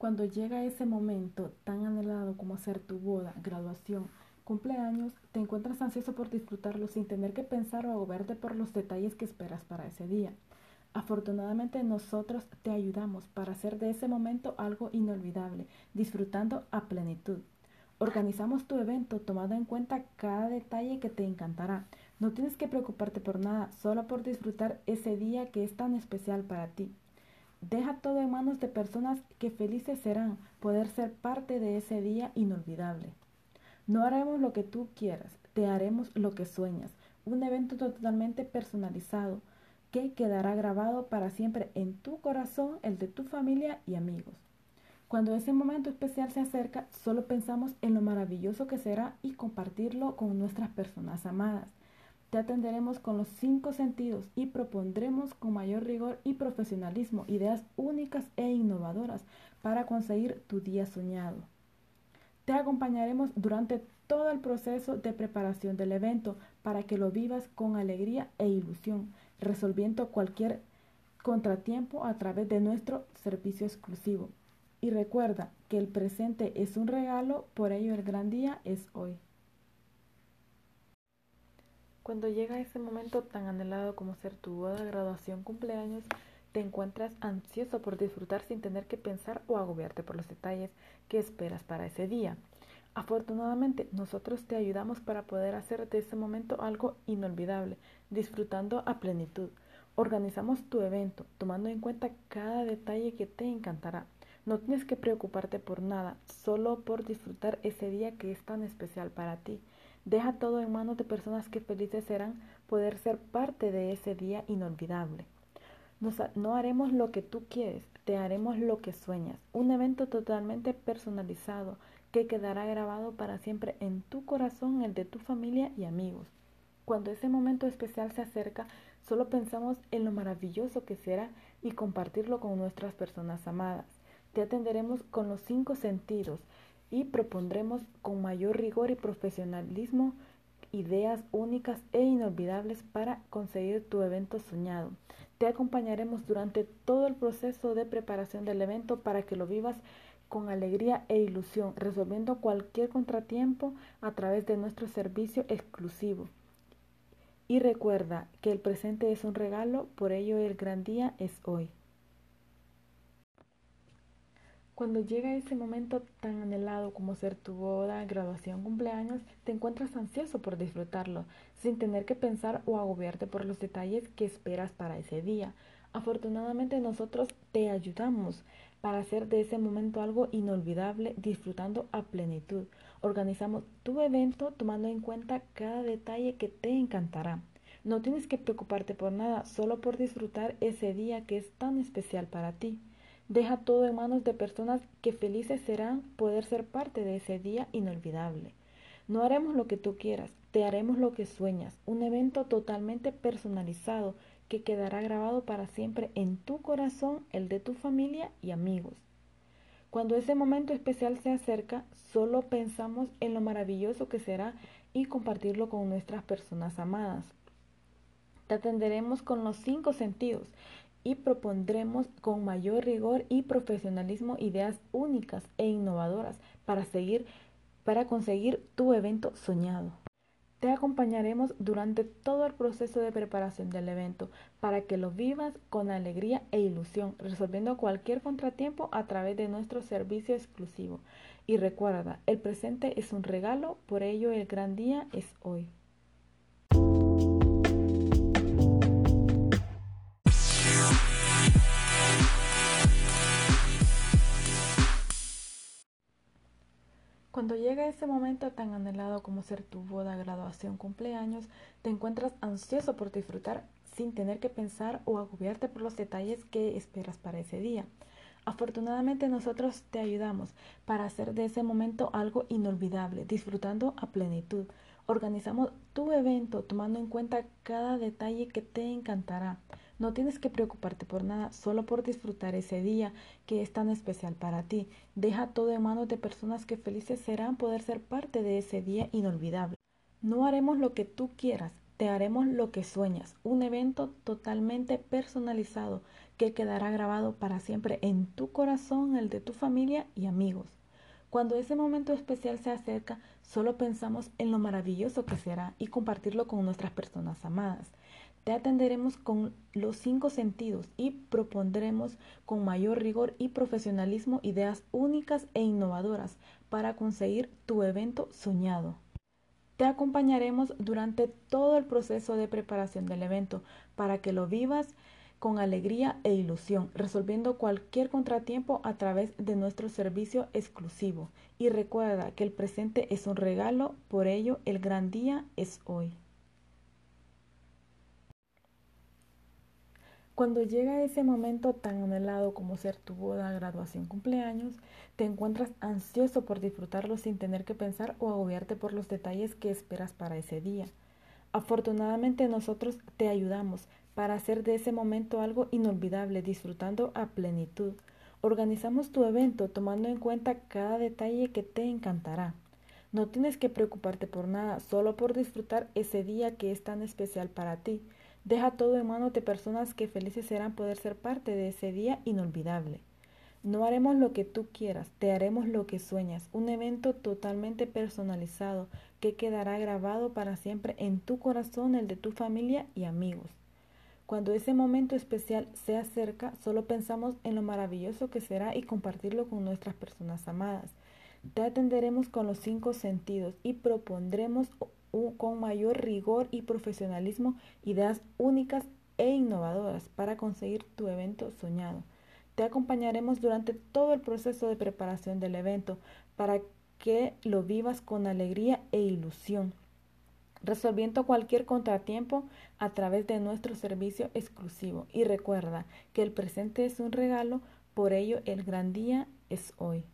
Cuando llega ese momento tan anhelado como hacer tu boda, graduación, cumpleaños, te encuentras ansioso por disfrutarlo sin tener que pensar o agobiarte por los detalles que esperas para ese día. Afortunadamente nosotros te ayudamos para hacer de ese momento algo inolvidable, disfrutando a plenitud. Organizamos tu evento tomando en cuenta cada detalle que te encantará. No tienes que preocuparte por nada, solo por disfrutar ese día que es tan especial para ti. Deja todo en manos de personas que felices serán poder ser parte de ese día inolvidable. No haremos lo que tú quieras, te haremos lo que sueñas. Un evento totalmente personalizado que quedará grabado para siempre en tu corazón, el de tu familia y amigos. Cuando ese momento especial se acerca, solo pensamos en lo maravilloso que será y compartirlo con nuestras personas amadas. Te atenderemos con los cinco sentidos y propondremos con mayor rigor y profesionalismo ideas únicas e innovadoras para conseguir tu día soñado. Te acompañaremos durante todo el proceso de preparación del evento para que lo vivas con alegría e ilusión, resolviendo cualquier contratiempo a través de nuestro servicio exclusivo. Y recuerda que el presente es un regalo, por ello el gran día es hoy. Cuando llega ese momento tan anhelado como ser tu boda, graduación, cumpleaños, te encuentras ansioso por disfrutar sin tener que pensar o agobiarte por los detalles que esperas para ese día. Afortunadamente, nosotros te ayudamos para poder hacer de ese momento algo inolvidable, disfrutando a plenitud. Organizamos tu evento, tomando en cuenta cada detalle que te encantará. No tienes que preocuparte por nada, solo por disfrutar ese día que es tan especial para ti. Deja todo en manos de personas que felices serán poder ser parte de ese día inolvidable. no haremos lo que tú quieres, te haremos lo que sueñas. Un evento totalmente personalizado que quedará grabado para siempre en tu corazón, el de tu familia y amigos. Cuando ese momento especial se acerca, solo pensamos en lo maravilloso que será y compartirlo con nuestras personas amadas. Te atenderemos con los cinco sentidos, y propondremos con mayor rigor y profesionalismo ideas únicas e inolvidables para conseguir tu evento soñado. Te acompañaremos durante todo el proceso de preparación del evento para que lo vivas con alegría e ilusión, resolviendo cualquier contratiempo a través de nuestro servicio exclusivo. Y recuerda que el presente es un regalo, por ello el gran día es hoy. Cuando llega ese momento tan anhelado como ser tu boda, graduación, cumpleaños, te encuentras ansioso por disfrutarlo, sin tener que pensar o agobiarte por los detalles que esperas para ese día. Afortunadamente nosotros te ayudamos para hacer de ese momento algo inolvidable, disfrutando a plenitud. Organizamos tu evento tomando en cuenta cada detalle que te encantará. No tienes que preocuparte por nada, solo por disfrutar ese día que es tan especial para ti. Deja todo en manos de personas que felices serán poder ser parte de ese día inolvidable. No haremos lo que tú quieras, te haremos lo que sueñas, un evento totalmente personalizado que quedará grabado para siempre en tu corazón, el de tu familia y amigos. Cuando ese momento especial se acerca, solo pensamos en lo maravilloso que será y compartirlo con nuestras personas amadas. Te atenderemos con los cinco sentidos y propondremos con mayor rigor y profesionalismo ideas únicas e innovadoras para seguir para conseguir tu evento soñado. Te acompañaremos durante todo el proceso de preparación del evento para que lo vivas con alegría e ilusión, resolviendo cualquier contratiempo a través de nuestro servicio exclusivo. Y recuerda, el presente es un regalo, por ello el gran día es hoy. Cuando llega ese momento tan anhelado como ser tu boda, graduación, cumpleaños, te encuentras ansioso por disfrutar sin tener que pensar o agobiarte por los detalles que esperas para ese día. Afortunadamente nosotros te ayudamos para hacer de ese momento algo inolvidable, disfrutando a plenitud. Organizamos tu evento tomando en cuenta cada detalle que te encantará. No tienes que preocuparte por nada, solo por disfrutar ese día que es tan especial para ti. Deja todo en manos de personas que felices serán poder ser parte de ese día inolvidable. No haremos lo que tú quieras, te haremos lo que sueñas, un evento totalmente personalizado que quedará grabado para siempre en tu corazón, el de tu familia y amigos. Cuando ese momento especial se acerca, solo pensamos en lo maravilloso que será y compartirlo con nuestras personas amadas. Te atenderemos con los cinco sentidos y propondremos con mayor rigor y profesionalismo ideas únicas e innovadoras para conseguir tu evento soñado. Te acompañaremos durante todo el proceso de preparación del evento para que lo vivas con alegría e ilusión, resolviendo cualquier contratiempo a través de nuestro servicio exclusivo. Y recuerda que el presente es un regalo, por ello el gran día es hoy. Cuando llega ese momento tan anhelado como ser tu boda, graduación, cumpleaños, te encuentras ansioso por disfrutarlo sin tener que pensar o agobiarte por los detalles que esperas para ese día. Afortunadamente nosotros te ayudamos para hacer de ese momento algo inolvidable, disfrutando a plenitud. Organizamos tu evento tomando en cuenta cada detalle que te encantará. No tienes que preocuparte por nada, solo por disfrutar ese día que es tan especial para ti. Deja todo en manos de personas que felices serán poder ser parte de ese día inolvidable. No haremos lo que tú quieras, te haremos lo que sueñas, un evento totalmente personalizado que quedará grabado para siempre en tu corazón, el de tu familia y amigos. Cuando ese momento especial se acerca, solo pensamos en lo maravilloso que será y compartirlo con nuestras personas amadas. Te atenderemos con los cinco sentidos y propondremos con mayor rigor y profesionalismo ideas únicas e innovadoras para conseguir tu evento soñado. Te acompañaremos durante todo el proceso de preparación del evento para que lo vivas con alegría e ilusión, resolviendo cualquier contratiempo a través de nuestro servicio exclusivo. Y recuerda que el presente es un regalo, por ello el gran día es hoy.